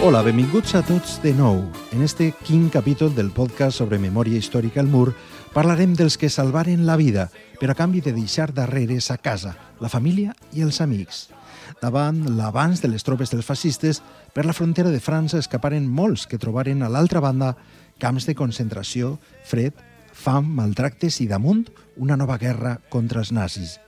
Hola, benvinguts a tots de nou. En este quin capítol del podcast sobre memòria històrica al mur parlarem dels que salvaren la vida, però a canvi de deixar darrere sa casa, la família i els amics. Davant l'avanç de les tropes dels fascistes, per la frontera de França escaparen molts que trobaren a l'altra banda camps de concentració, fred, fam, maltractes i damunt una nova guerra contra els nazis.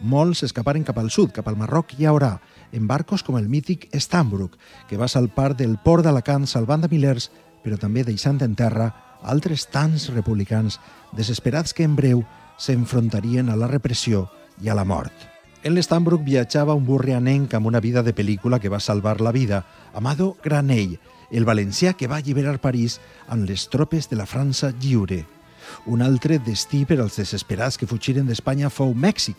Molts escaparen cap al sud, cap al Marroc i a Orà, en barcos com el mític Stambrook, que va salpar del port d'Alacant salvant a milers, però també deixant en terra altres tants republicans desesperats que en breu s'enfrontarien a la repressió i a la mort. En l'Stambrook viatjava un burrianenc amb una vida de pel·lícula que va salvar la vida, Amado Granell, el valencià que va alliberar París amb les tropes de la França lliure. Un altre destí per als desesperats que fugiren d'Espanya fou Mèxic.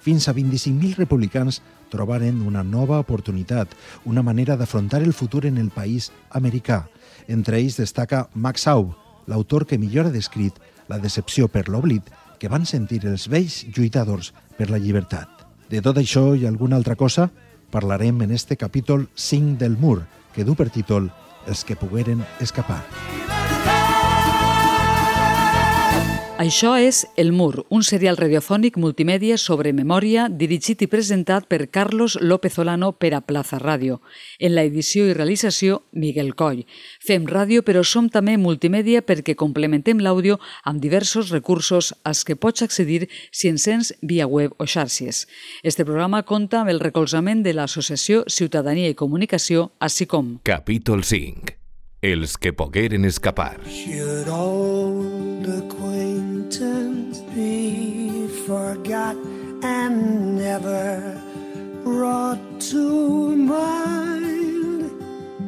Fins a 25.000 republicans trobaren una nova oportunitat, una manera d'afrontar el futur en el país americà. Entre ells destaca Max Aub, l'autor que millor ha descrit la decepció per l'oblit que van sentir els vells lluitadors per la llibertat. De tot això i alguna altra cosa parlarem en este capítol 5 del Mur, que du per títol Els que pogueren escapar. Això és El Mur, un serial radiofònic multimèdia sobre memòria dirigit i presentat per Carlos López Olano per a Plaza Ràdio. En la edició i realització, Miguel Coll. Fem ràdio, però som també multimèdia perquè complementem l'àudio amb diversos recursos als que pots accedir si encens via web o xarxes. Este programa compta amb el recolzament de l'Associació Ciutadania i Comunicació, així com Capítol 5. Els que pogueren escapar. Should old acquaintance be forgot and never brought to mind?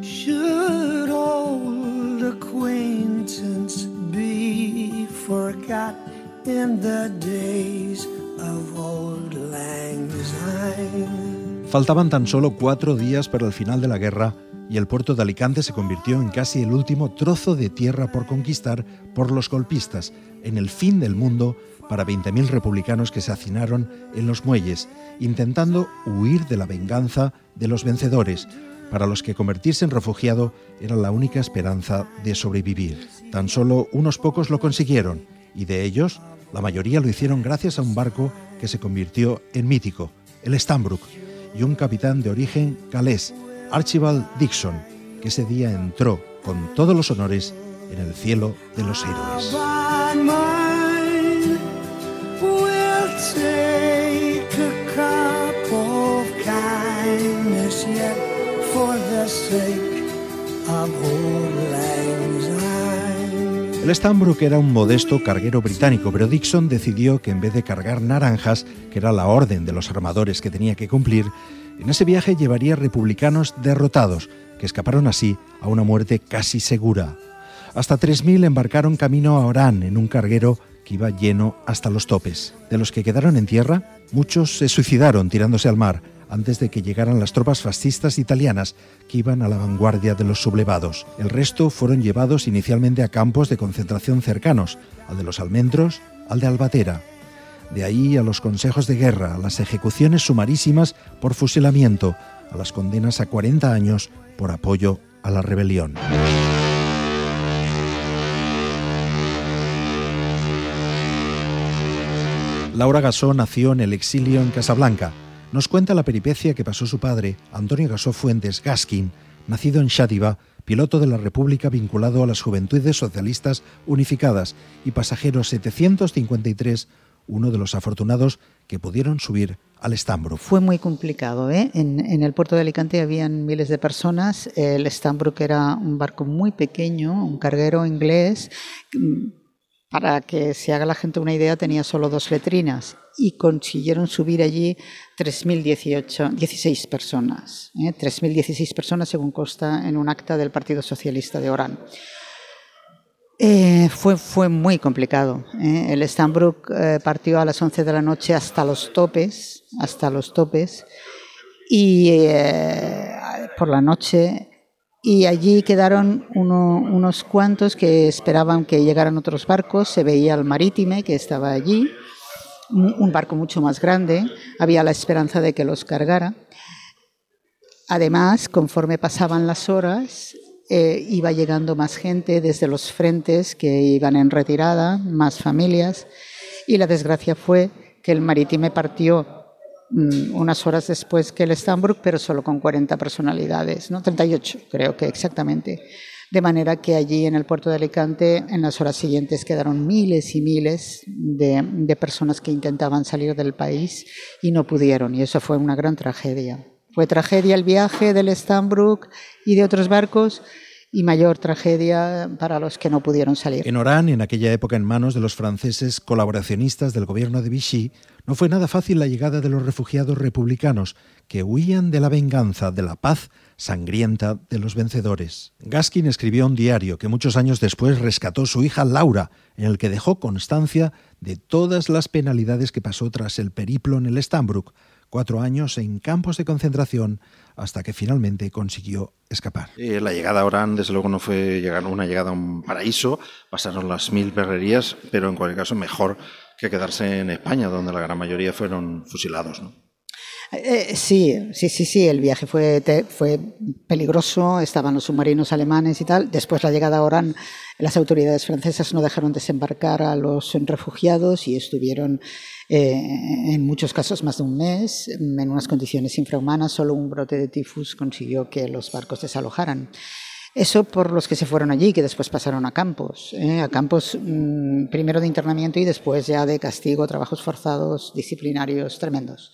Should old acquaintance be forgot in the days of old lang syne? Faltaban tan solo cuatro días para el final de la guerra y el puerto de Alicante se convirtió en casi el último trozo de tierra por conquistar por los golpistas, en el fin del mundo para 20.000 republicanos que se hacinaron en los muelles, intentando huir de la venganza de los vencedores, para los que convertirse en refugiado era la única esperanza de sobrevivir. Tan solo unos pocos lo consiguieron, y de ellos, la mayoría lo hicieron gracias a un barco que se convirtió en mítico, el Stambrook, y un capitán de origen galés, Archibald Dixon, que ese día entró con todos los honores en el cielo de los héroes. El Stambrook era un modesto carguero británico, pero Dixon decidió que en vez de cargar naranjas, que era la orden de los armadores que tenía que cumplir, en ese viaje llevaría republicanos derrotados, que escaparon así a una muerte casi segura. Hasta 3.000 embarcaron camino a Orán en un carguero que iba lleno hasta los topes. De los que quedaron en tierra, muchos se suicidaron tirándose al mar antes de que llegaran las tropas fascistas italianas que iban a la vanguardia de los sublevados. El resto fueron llevados inicialmente a campos de concentración cercanos, al de los Almendros, al de Albatera. De ahí a los consejos de guerra, a las ejecuciones sumarísimas por fusilamiento, a las condenas a 40 años por apoyo a la rebelión. Laura Gasó nació en el exilio en Casablanca. Nos cuenta la peripecia que pasó su padre, Antonio Gasó Fuentes Gaskin, nacido en Xátiva, piloto de la República vinculado a las Juventudes Socialistas Unificadas y pasajero 753, uno de los afortunados que pudieron subir al Stambrook. Fue muy complicado. ¿eh? En, el puerto de Alicante habían miles de personas. El Stambrook era un barco muy pequeño, un carguero inglés, para que se haga la gente una idea, tenía solo dos letrinas y consiguieron subir allí 3.016 personas. ¿eh? 3.016 personas, según consta en un acta del Partido Socialista de Orán. Eh, fue, muy complicado. ¿eh? El Stambrook eh, partió a las 11 de la noche hasta los topes, hasta los topes, y eh, por la noche, y allí quedaron uno, unos cuantos que esperaban que llegaran otros barcos. Se veía el Marítime que estaba allí, un barco mucho más grande. Había la esperanza de que los cargara. Además, conforme pasaban las horas, eh, iba llegando más gente desde los frentes que iban en retirada, más familias, y la desgracia fue que el Marítime partió unas horas después que el Stambrook, pero solo con 40 personalidades, ¿no? 38 creo que exactamente. De manera que allí en el puerto de Alicante, en las horas siguientes, quedaron miles y miles de, de personas que intentaban salir del país y no pudieron, y eso fue una gran tragedia. Fue tragedia el viaje del Stambrook y de otros barcos y mayor tragedia para los que no pudieron salir. En Orán, en aquella época en manos de los franceses colaboracionistas del gobierno de Vichy, no fue nada fácil la llegada de los refugiados republicanos que huían de la venganza, de la paz sangrienta de los vencedores. Gaskin escribió un diario que muchos años después rescató su hija Laura, en el que dejó constancia de todas las penalidades que pasó tras el periplo en el Stambrook, cuatro años en campos de concentración hasta que finalmente consiguió escapar. La llegada a Orán, desde luego, no fue llegar una llegada a un paraíso, pasaron las mil perrerías, pero en cualquier caso mejor que quedarse en España, donde la gran mayoría fueron fusilados. ¿no? Eh, sí, sí, sí, sí, el viaje fue, peligroso, estaban los submarinos alemanes y tal. Después la llegada a Orán, las autoridades francesas no dejaron desembarcar a los refugiados y estuvieron eh, en muchos casos más de un mes en unas condiciones infrahumanas. Solo un brote de tifus consiguió que los barcos desalojaran. Eso por los que se fueron allí, que después pasaron a campos, ¿eh? a campos mmm, primero de internamiento y después ya de castigo, trabajos forzados, disciplinarios tremendos.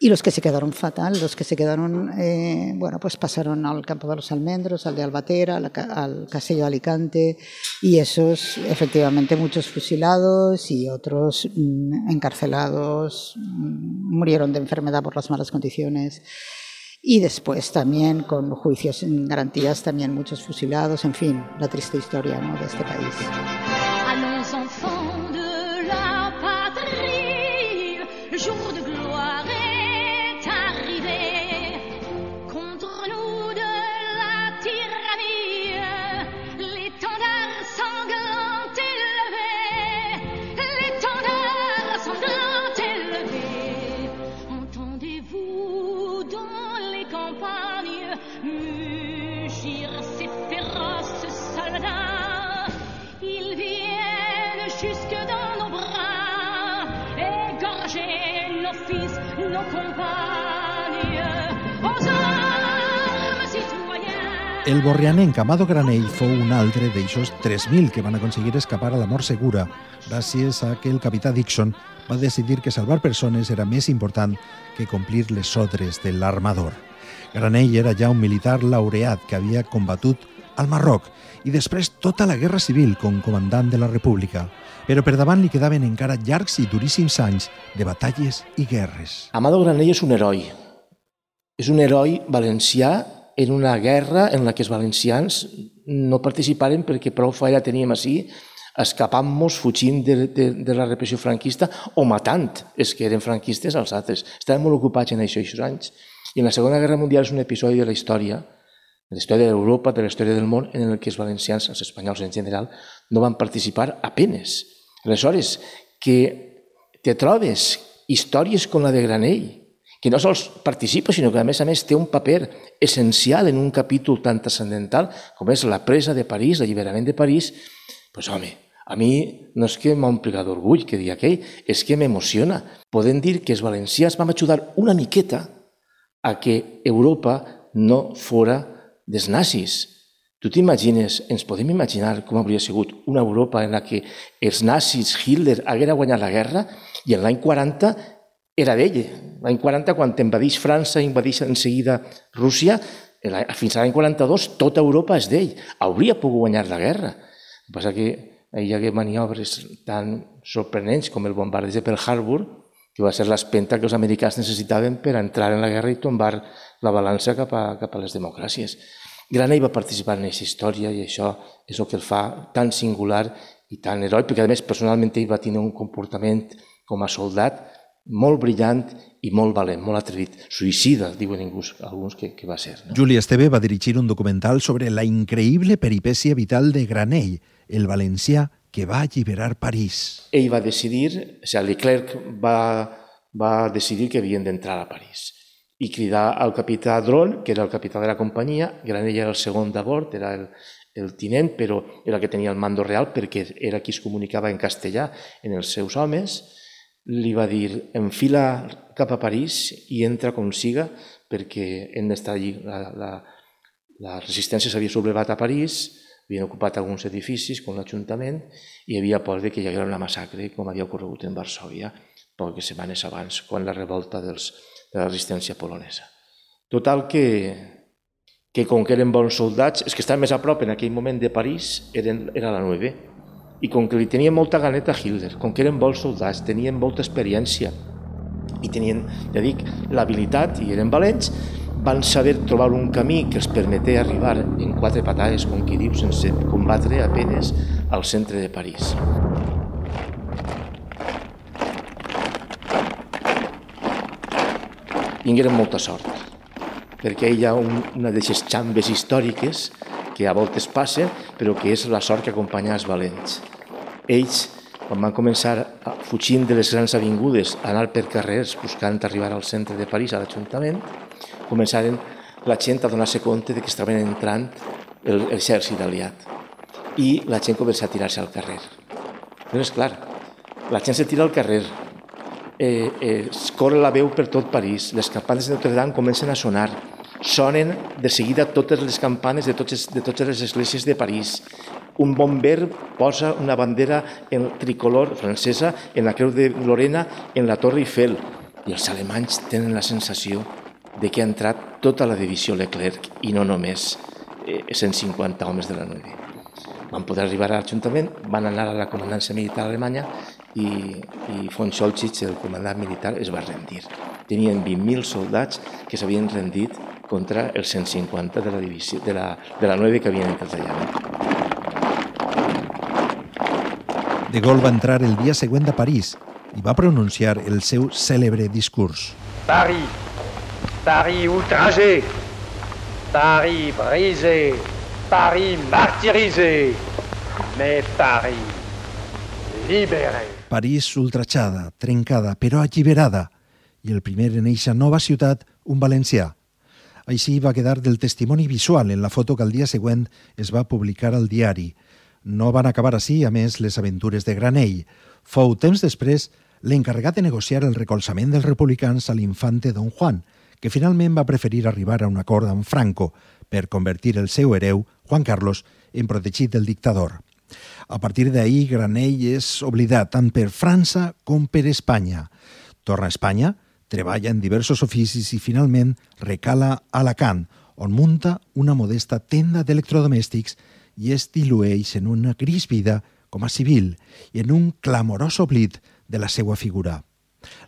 Y los que se quedaron fatal, los que se quedaron, eh, bueno, pues pasaron al campo de los almendros, al de Albatera, al, al de Alicante, y esos, efectivamente, muchos fusilados y otros mmm, encarcelados, mmm, murieron de enfermedad por las malas condiciones. Y después también con juicios sin garantías, también muchos fusilados, en fin, la triste historia ¿no? de este país. El borrianenc Amado Granell fou un altre d'eixos 3.000 que van aconseguir escapar a la mort segura gràcies a que el capità Dixon va decidir que salvar persones era més important que complir les ordres de l'armador. Granell era ja un militar laureat que havia combatut al Marroc i després tota la Guerra Civil com comandant de la República, però per davant li quedaven encara llargs i duríssims anys de batalles i guerres. Amado Granell és un heroi. És un heroi valencià en una guerra en la que els valencians no participaren perquè prou feina teníem així escapant-nos, fugint de, de, de la repressió franquista o matant els que eren franquistes als altres. Estàvem molt ocupats en això, aquests anys. I en la Segona Guerra Mundial és un episodi de la història, de la història d'Europa, de la història del món, en el que els valencians, els espanyols en general, no van participar apenes. Aleshores, que te trobes històries com la de Granell, que no sols participa, sinó que a més a més té un paper essencial en un capítol tan transcendental com és la presa de París, l'alliberament de París, doncs home, a mi no és que m'ompli d'orgull que dir aquell, és que m'emociona. Podem dir que els valencians vam ajudar una miqueta a que Europa no fora dels nazis. Tu t'imagines, ens podem imaginar com hauria sigut una Europa en la que els nazis, Hitler, haguera guanyat la guerra i en l'any 40 era d'ell. L'any 40, quan invadeix França, invadeix en seguida Rússia, fins a l'any 42 tota Europa és d'ell. Hauria pogut guanyar la guerra. El que passa que hi hagué maniobres tan sorprenents com el bombardeig de Pearl Harbor, que va ser l'espenta que els americans necessitaven per entrar en la guerra i tombar la balança cap a, cap a les democràcies. Granell va participar en aquesta història i això és el que el fa tan singular i tan heroi, perquè a més personalment ell va tenir un comportament com a soldat molt brillant i molt valent, molt atrevit. Suïcida, diuen alguns, alguns que, que va ser. No? Juli Esteve va dirigir un documental sobre la increïble peripècia vital de Granell, el valencià que va alliberar París. Ell va decidir, o sigui, Leclerc va, va decidir que havien d'entrar a París i cridar al capità Dron, que era el capità de la companyia, Granell era el segon de bord, era el, el tinent, però era el que tenia el mando real perquè era qui es comunicava en castellà en els seus homes, li va dir enfila cap a París i entra com siga perquè hem d'estar allí. La, la, la resistència s'havia sublevat a París, havien ocupat alguns edificis com l'Ajuntament i hi havia por de que hi hagués una massacre com havia ocorregut en Varsovia poques setmanes abans, quan la revolta dels, de la resistència polonesa. Total que, que com que eren bons soldats, és que estaven més a prop en aquell moment de París, eren, era la 9, i com que li tenia molta ganeta a Hitler, com que eren bons soldats, tenien molta experiència i tenien, ja dic, l'habilitat i eren valents, van saber trobar un camí que els permeté arribar en quatre patades, com qui diu, sense combatre a penes al centre de París. Tingueren molta sort, perquè hi ha un, una d'aquestes xambes històriques que a voltes passa, però que és la sort que acompanya els valents. Ells, quan van començar a, fugint de les grans avingudes, a anar per carrers buscant arribar al centre de París, a l'Ajuntament, començaren la gent a donar-se compte de que estaven entrant l'exèrcit aliat. I la gent comença a tirar-se al carrer. Però és clar, la gent se tira al carrer, eh, eh, corre la veu per tot París, les campanes de Notre Dame comencen a sonar, sonen de seguida totes les campanes de totes, de totes les esglésies de París. Un bomber posa una bandera en tricolor francesa en la creu de Lorena en la Torre Eiffel i els alemanys tenen la sensació de que ha entrat tota la divisió Leclerc i no només eh, 150 homes de la 9. Van poder arribar a l'Ajuntament, van anar a la comandància militar alemanya i, i von Scholzitz, el comandant militar, es va rendir. Tenien 20.000 soldats que s'havien rendit contra els 150 de la, divisió, de la, de la 9 que havien entrat allà. De Gaulle va entrar el dia següent a París i va pronunciar el seu cèlebre discurs. Paris, Paris outragé, Paris brisé, Paris martyrisé, mais Paris libéré. París ultrachada, trencada, però alliberada, i el primer en eixa nova ciutat, un valencià. Així va quedar del testimoni visual en la foto que el dia següent es va publicar al diari. No van acabar així, a més, les aventures de Granell. Fou temps després l'encarregat de negociar el recolzament dels republicans a l'infante Don Juan, que finalment va preferir arribar a un acord amb Franco per convertir el seu hereu, Juan Carlos, en protegit del dictador. A partir d'ahir, Granell és oblidat tant per França com per Espanya. Torna a Espanya, treballa en diversos oficis i finalment recala a Alacant, on munta una modesta tenda d'electrodomèstics i es dilueix en una gris vida com a civil i en un clamorós oblit de la seva figura.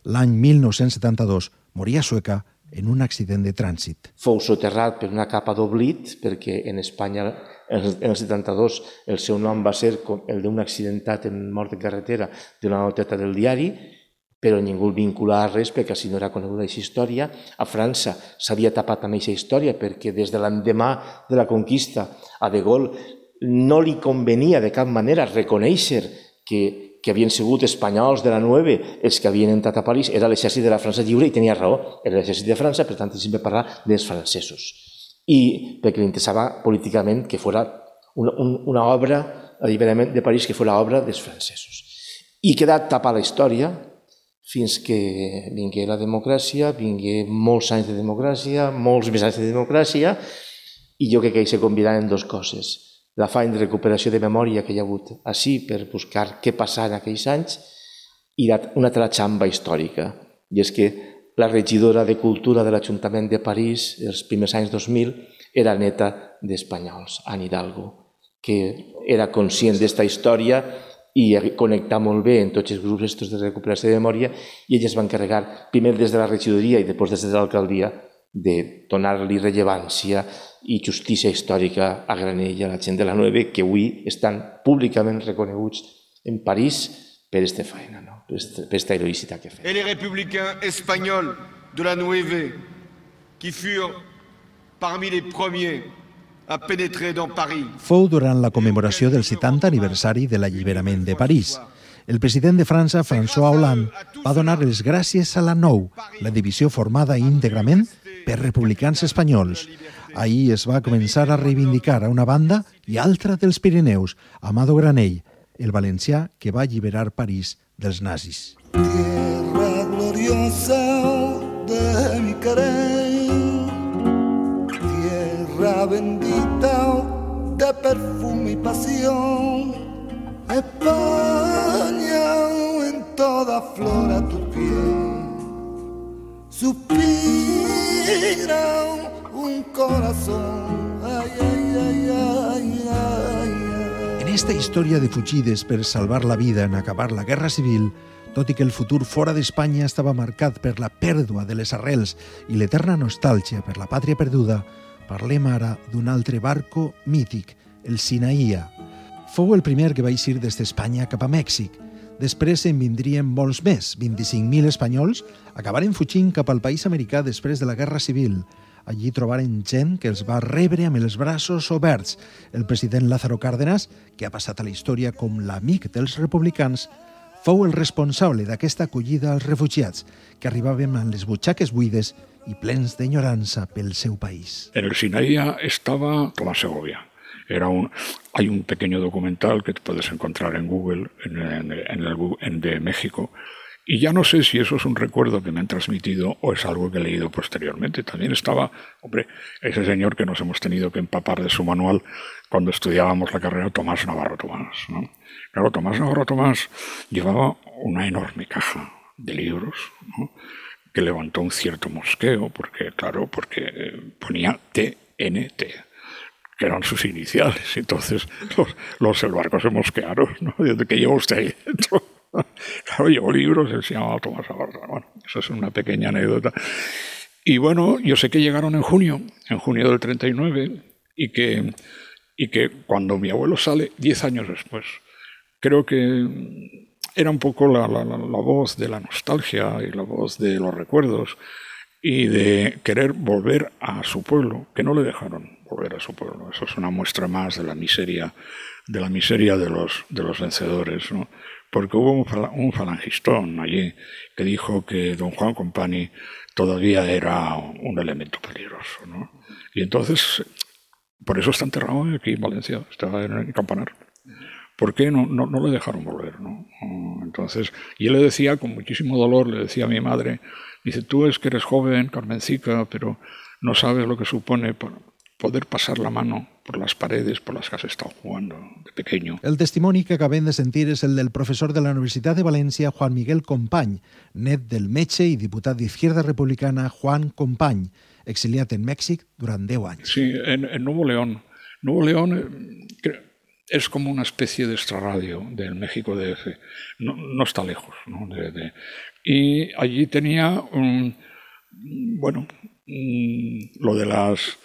L'any 1972 moria Sueca en un accident de trànsit. Fou soterrat per una capa d'oblit perquè en Espanya en el 72 el seu nom va ser el d'un accidentat en mort de carretera d'una noteta del diari, però ningú el vincula a res perquè si no era coneguda aquesta història. A França s'havia tapat amb aquesta història perquè des de l'endemà de la conquista a De Gaulle no li convenia de cap manera reconèixer que, que havien sigut espanyols de la 9 els que havien entrat a París, era l'exèrcit de la França lliure i tenia raó, era l'exèrcit de França, per tant, sempre parlar dels francesos i perquè li interessava políticament que fos una, una obra, l'alliberament de París, que fos obra dels francesos. I queda tapada la història fins que vingué la democràcia, vingué molts anys de democràcia, molts més anys de democràcia, i jo crec que hi se convidaven dues coses. L'afany de recuperació de memòria que hi ha hagut així per buscar què passava en aquells anys i una altra xamba històrica. I és que la regidora de Cultura de l'Ajuntament de París, els primers anys 2000, era neta d'espanyols, Anne Hidalgo. que era conscient d'esta història i connectar molt bé en tots els grups estos de recuperació de memòria i ells es van encarregar, primer des de la regidoria i després des de l'alcaldia, de donar-li rellevància i justícia històrica a Granella, a la gent de la 9, que avui estan públicament reconeguts en París per aquesta feina, no? per aquesta heroïcitat que feien. Et les républicains espagnols de la 9, qui furent parmi les premiers a pénétrer dans Paris. Fou durant la commemoració del 70 aniversari de l'alliberament de París. El president de França, François Hollande, va donar les gràcies a la Nou, la divisió formada íntegrament per republicans espanyols. Ahir es va començar a reivindicar a una banda i altra dels Pirineus, Amado Granell, el valencià que va alliberar París dels nazis. Tierra gloriosa de mi querer, bendita de perfume y pasión, España en toda flor a tu piel, suspira un corazón, ay, ay, ay. En esta història de fugides per salvar la vida en acabar la Guerra Civil, tot i que el futur fora d'Espanya estava marcat per la pèrdua de les arrels i l'eterna nostàlgia per la pàtria perduda, parlem ara d'un altre barco mític, el Sinaïa. Fou el primer que va eixir des d'Espanya cap a Mèxic. Després en vindrien molts més, 25.000 espanyols, acabaren fugint cap al país americà després de la Guerra Civil. Allí trobaren gent que els va rebre amb els braços oberts. El president Lázaro Cárdenas, que ha passat a la història com l'amic dels republicans, fou el responsable d'aquesta acollida als refugiats, que arribaven amb les butxaques buides i plens d'enyorança pel seu país. En el Sinaía estaba Tomás Segovia. Era un, hay un pequeño documental que te puedes encontrar en Google, en, en, en el, en de México, y ya no sé si eso es un recuerdo que me han transmitido o es algo que he leído posteriormente. También estaba, hombre, ese señor que nos hemos tenido que empapar de su manual cuando estudiábamos la carrera, Tomás Navarro Tomás. ¿no? Claro, Tomás Navarro Tomás llevaba una enorme caja de libros, que levantó un cierto mosqueo, porque, claro, porque ponía TNT, que eran sus iniciales. Entonces, los, los barco se mosquearon, ¿no? ¿De qué lleva usted ahí dentro? Claro, llevó libros, él se llamaba Tomás Navarro. Bueno, eso es una pequeña anécdota. Y bueno, yo sé que llegaron en junio, en junio del 39, y que, y que cuando mi abuelo sale, 10 años después, creo que era un poco la, la, la, voz de la nostalgia y la voz de los recuerdos y de querer volver a su pueblo, que no le dejaron volver a su pueblo. Eso es una muestra más de la miseria, de la miseria de los, de los vencedores, ¿no? Porque hubo un, un falangistón allí que dijo que don Juan Compani todavía era un elemento peligroso, ¿no? Y entonces, por eso está enterrado aquí en Valencia, está en campanar. ¿Por qué no, no, no le dejaron volver? ¿no? Entonces, y él le decía con muchísimo dolor, le decía a mi madre, dice, tú es que eres joven, Carmencica, pero no sabes lo que supone poder pasar la mano por las paredes por las que has estado jugando de pequeño. El testimoni que acabem de sentir és el del professor de la Universitat de València, Juan Miguel Company, net del metge i diputat d'Izquierda Republicana Juan Company, exiliat en Mèxic durant 10 anys. Sí, en, en Nuevo León. Nuevo León eh, es como una especie de extrarradio del México DF. No, no está lejos. ¿no? Y allí tenía, un, bueno, un, lo de las...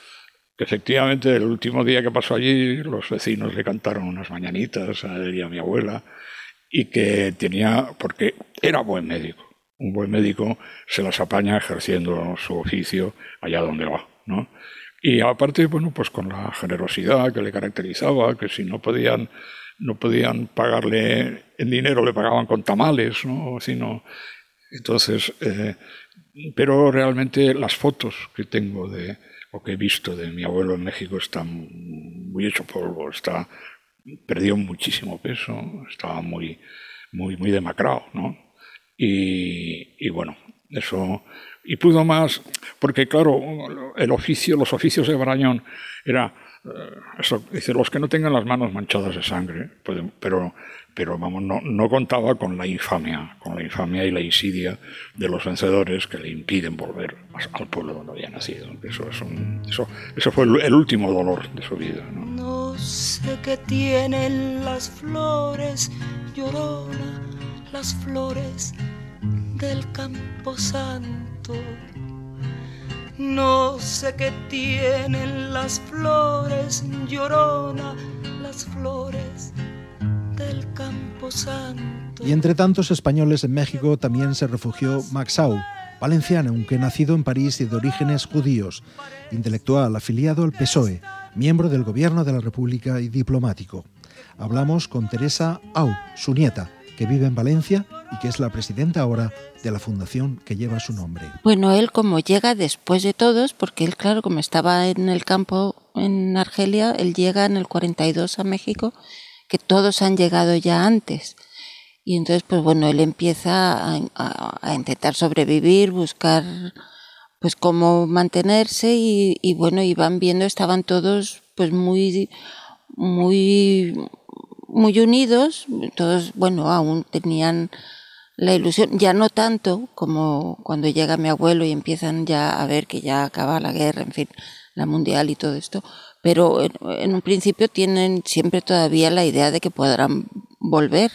Que efectivamente el último día que pasó allí, los vecinos le cantaron unas mañanitas a él y a mi abuela, y que tenía, porque era buen médico. Un buen médico se las apaña ejerciendo su oficio allá donde va, ¿no? Y aparte, bueno, pues con la generosidad que le caracterizaba, que si no podían, no podían pagarle en dinero, le pagaban con tamales, ¿no? Sino, entonces, eh, pero realmente las fotos que tengo de, o que he visto de mi abuelo en México están muy hecho polvo, está, perdió muchísimo peso, estaba muy, muy, muy demacrado, ¿no? Y, y bueno, eso y pudo más, porque claro, el oficio, los oficios de Barañón era, eso, dice, los que no tengan las manos manchadas de sangre, pero, pero vamos, no, no, contaba con la infamia, con la infamia y la insidia de los vencedores que le impiden volver al pueblo donde había nacido. Eso, es un, eso, eso fue el, último dolor de su vida. ¿no? No sé qué tienen las flores, llorona, las flores del campo santo. No sé qué tienen las flores, llorona, las flores del campo santo. Y entre tantos españoles en México también se refugió Max Au, valenciano, aunque nacido en París y de orígenes judíos, intelectual afiliado al PSOE, miembro del gobierno de la República y diplomático. Hablamos con Teresa Au, su nieta, que vive en Valencia y que es la presidenta ahora de la fundación que lleva su nombre. Bueno, él como llega después de todos, porque él, claro, como estaba en el campo en Argelia, él llega en el 42 a México, que todos han llegado ya antes. Y entonces, pues bueno, él empieza a, intentar sobrevivir, buscar pues cómo mantenerse y, y, bueno, y van viendo, estaban todos pues muy, muy, muy unidos, todos, bueno, aún tenían la ilusión, ya no tanto como cuando llega mi abuelo y empiezan ya a ver que ya acaba la guerra, en fin, la mundial y todo esto, pero en, un principio tienen siempre todavía la idea de que podrán volver.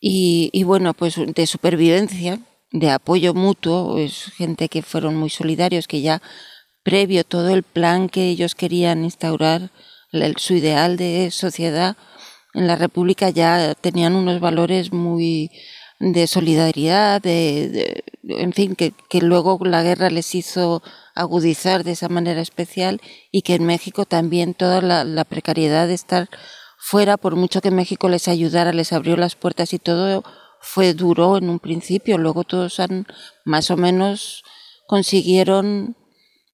Y, bueno, pues de supervivencia, de apoyo mutuo, es gente que fueron muy solidarios, que ya previo todo el plan que ellos querían instaurar, su ideal de sociedad en la República ya tenían unos valores muy de solidaridad, de, en fin, que, luego la guerra les hizo agudizar de esa manera especial y que en México también toda la, la precariedad de estar fuera, por mucho que México les ayudara, les abrió las puertas y todo, fue duro en un principio, luego todos han más o menos consiguieron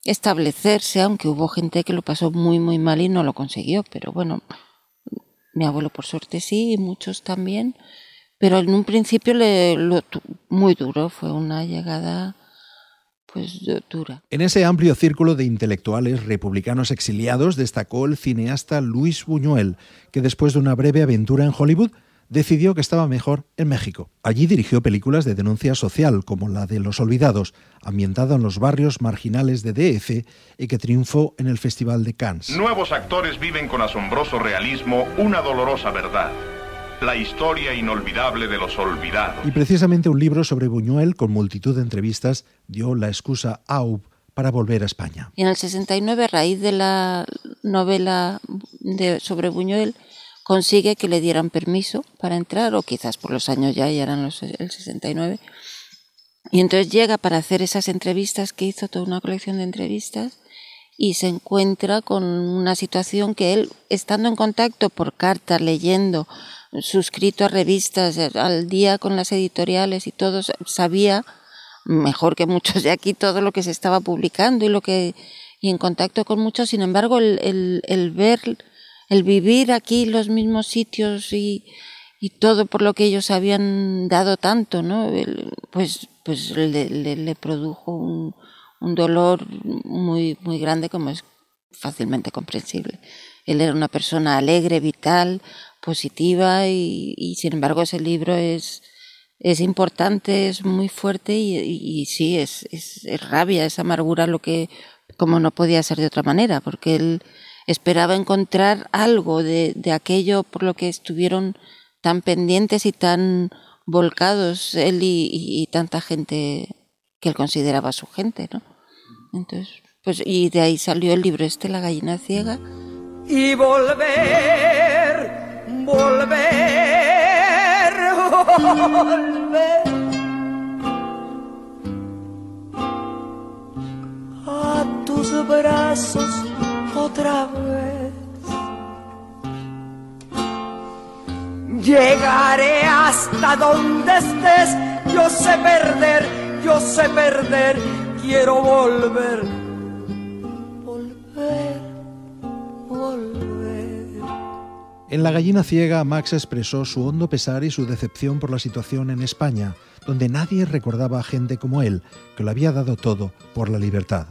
establecerse, aunque hubo gente que lo pasó muy muy mal y no lo consiguió, pero bueno, mi abuelo por suerte sí, y muchos también, pero en un principio le, lo, muy duro, fue una llegada pues dura. En ese amplio círculo de intelectuales republicanos exiliados destacó el cineasta Luis Buñuel, que después de una breve aventura en Hollywood decidió que estaba mejor en México. Allí dirigió películas de denuncia social, como la de Los Olvidados, ambientada en los barrios marginales de DF y que triunfó en el Festival de Cannes. Nuevos actores viven con asombroso realismo una dolorosa verdad la historia inolvidable de los olvidados. Y precisamente un libro sobre Buñuel con multitud de entrevistas dio la excusa a Aub para volver a España. Y en el 69, a raíz de la novela de, sobre Buñuel, consigue que le dieran permiso para entrar, o quizás por los años ya, ya eran los, el 69. Y entonces llega para hacer esas entrevistas que hizo, toda una colección de entrevistas, y se encuentra con una situación que él, estando en contacto por cartas, leyendo, suscrito a revistas eh, al día con las editoriales y todo, sabía mejor que muchos de aquí todo lo que se estaba publicando y lo que y en contacto con muchos, sin embargo, el, el, ver, el vivir aquí los mismos sitios y, todo por lo que ellos habían dado tanto, ¿no? pues, pues le, produjo un, dolor muy, muy grande como es fácilmente comprensible. Él era una persona alegre, vital, positiva y, sin embargo ese libro es, es importante, es muy fuerte y, y, sí, es, es, rabia, es amargura lo que, como no podía ser de otra manera, porque él esperaba encontrar algo de, de aquello por lo que estuvieron tan pendientes y tan volcados él y, tanta gente que él consideraba su gente, ¿no? Entonces, pues, y de ahí salió el libro este, La gallina ciega. Y volver volver, volver a tus brazos Llegaré hasta donde estés, yo sé perder, yo sé perder, quiero volver, volver, volver. En La gallina ciega, Max expresó su hondo pesar y su decepción por la situación en España, donde nadie recordaba a gente como él, que lo había dado todo por la libertad.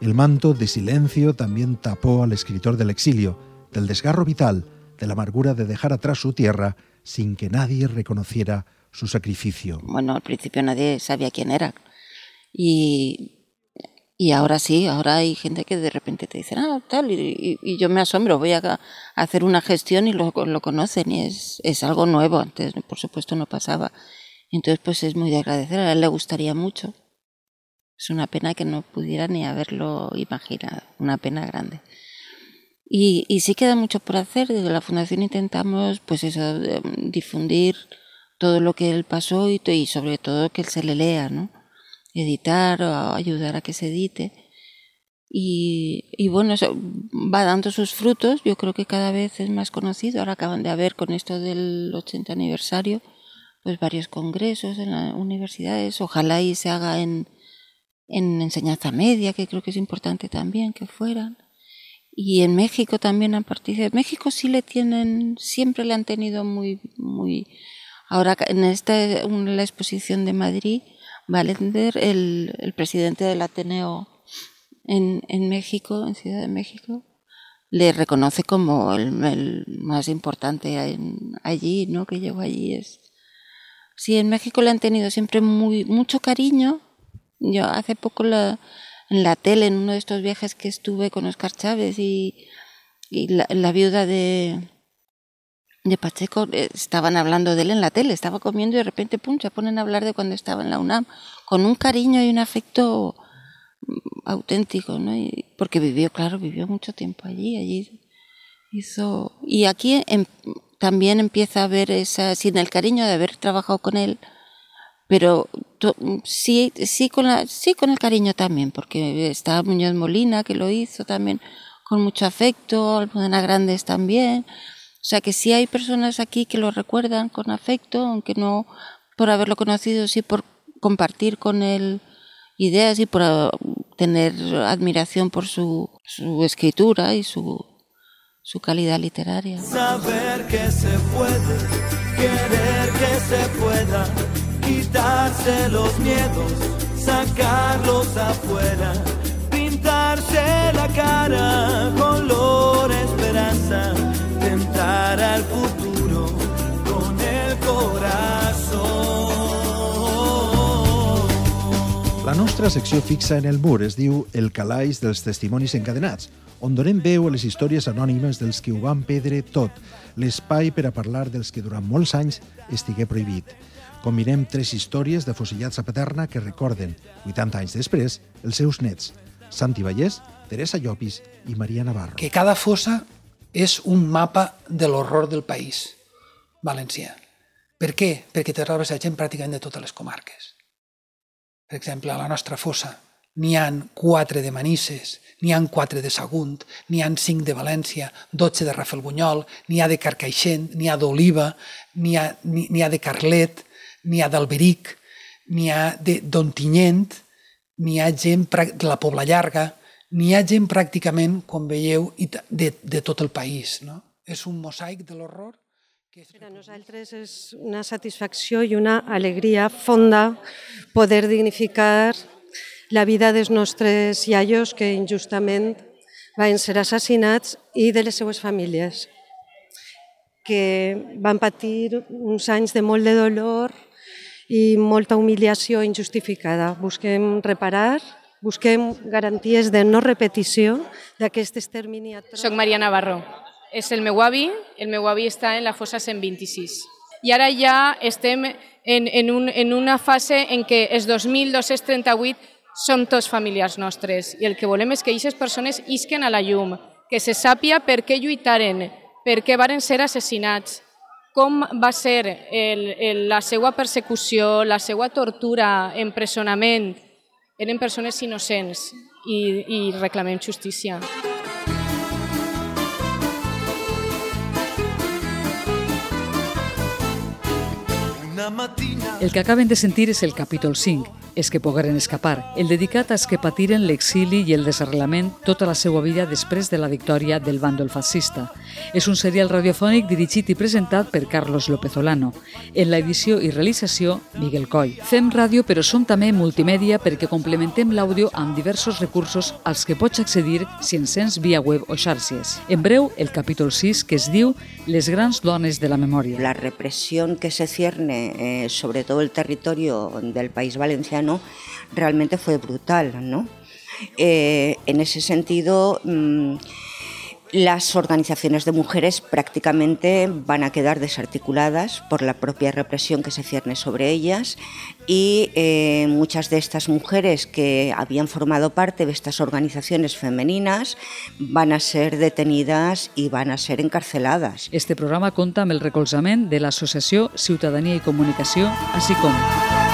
El manto de silencio también tapó al escritor del exilio, del desgarro vital, de la amargura de dejar atrás su tierra sin que nadie reconociera su sacrificio. Bueno, al principio nadie sabía quién era. Y, Y ahora sí, ahora hay gente que de repente te dice, ah, tal, y, yo me asombro, voy a, a, hacer una gestión y lo, lo conocen y es, es, algo nuevo, antes por supuesto no pasaba. Entonces pues es muy de agradecer, a él le gustaría mucho. Es una pena que no pudiera ni haberlo imaginado, una pena grande. Y, y sí queda mucho por hacer, desde la Fundación intentamos pues eso, difundir todo lo que él pasó y, y sobre todo que él se le lea, ¿no? editar o ayudar a que se edite. Y, y, bueno, eso va dando sus frutos, yo creo que cada vez es más conocido. Ahora acaban de haber con esto del 80 aniversario, pues varios congresos en las universidades. Ojalá y se haga en, en enseñanza media, que creo que es importante también que fueran. Y en México también han participado. México sí le tienen, siempre le han tenido muy, muy. Ahora en esta la exposición de Madrid, Valender, el, el presidente del Ateneo en, en, México, en Ciudad de México, le reconoce como el, más importante allí, ¿no? Que llevo allí es. Sí, en México le han tenido siempre muy mucho cariño. Yo hace poco la, en la tele, en uno de estos viajes que estuve con Oscar Chávez y, la viuda de, de Pacheco eh, estaban hablando de él en la tele, estaba comiendo y de repente, pum, se ponen a hablar de cuando estaba en la UNAM, con un cariño y un afecto mm, auténtico, ¿no? Y porque vivió, claro, vivió mucho tiempo allí, allí hizo... Y aquí em, también empieza a ver esa, sin el cariño de haber trabajado con él, pero sí, sí, con la, sí con el cariño también, porque está Muñoz Molina, que lo hizo también con mucho afecto, Almudena Grandes también, o sea que sí hay personas aquí que lo recuerdan con afecto, aunque no por haberlo conocido, sí por compartir con él ideas y por tener admiración por su, su escritura y su, su calidad literaria. Saber que se puede, querer que se pueda, quitarse los miedos, sacarlos afuera, pintarse la cara, color esperanza tentar al futuro con el corazón. La nostra secció fixa en el mur es diu El calaix dels testimonis encadenats, on donem veu a les històries anònimes dels que ho van perdre tot, l'espai per a parlar dels que durant molts anys estigué prohibit. Combinem tres històries de fosillats a Paterna que recorden, 80 anys després, els seus nets, Santi Vallès, Teresa Llopis i Maria Navarro. Que cada fossa és un mapa de l'horror del país valencià. Per què? Perquè te trobes a gent pràcticament de totes les comarques. Per exemple, a la nostra fossa n'hi han quatre de Manises, n'hi han quatre de Sagunt, n'hi han cinc de València, 12 de Rafelbunyol, n'hi ha de Carcaixent, n'hi ha d'Oliva, n'hi ha, ha de Carlet, n'hi ha d'Alberic, n'hi ha d'Ontinyent, n'hi ha gent de la Pobla Llarga, n'hi ha gent pràcticament, com veieu, de, de tot el país. No? És un mosaic de l'horror per a nosaltres és una satisfacció i una alegria fonda poder dignificar la vida dels nostres iaios que injustament van ser assassinats i de les seues famílies que van patir uns anys de molt de dolor i molta humiliació injustificada. Busquem reparar busquem garanties de no repetició d'aquest extermini. Soc Maria Navarro. És el meu avi, el meu avi està en la fossa 126. I ara ja estem en, en, un, en una fase en què els 2.238 som tots familiars nostres i el que volem és que aquestes persones isquen a la llum, que se sàpia per què lluitaren, per què varen ser assassinats, com va ser el, el, la seva persecució, la seva tortura, empresonament, eren persones innocents i, i reclamem justícia. El que acaben de sentir és el capítol 5, és que pogueren escapar, el dedicat als que patiren l'exili i el desarrelament tota la seva vida després de la victòria del bàndol fascista. És un serial radiofònic dirigit i presentat per Carlos López Olano. En la edició i realització, Miguel Coll. Fem ràdio però som també multimèdia perquè complementem l'àudio amb diversos recursos als que pots accedir si ens sents via web o xarxes. En breu, el capítol 6 que es diu Les grans dones de la memòria. La repressió que se cierne eh, sobre todo el territorio del país valenciano realmente fue brutal, ¿no? Eh, en ese sentido, mm, las organizaciones de mujeres prácticamente van a quedar desarticuladas por la propia represión que se cierne sobre ellas y eh, muchas de estas mujeres que habían formado parte de estas organizaciones femeninas van a ser detenidas y van a ser encarceladas. Este programa compta amb el recolzament de l'Associació Ciutadania i Comunicació, així com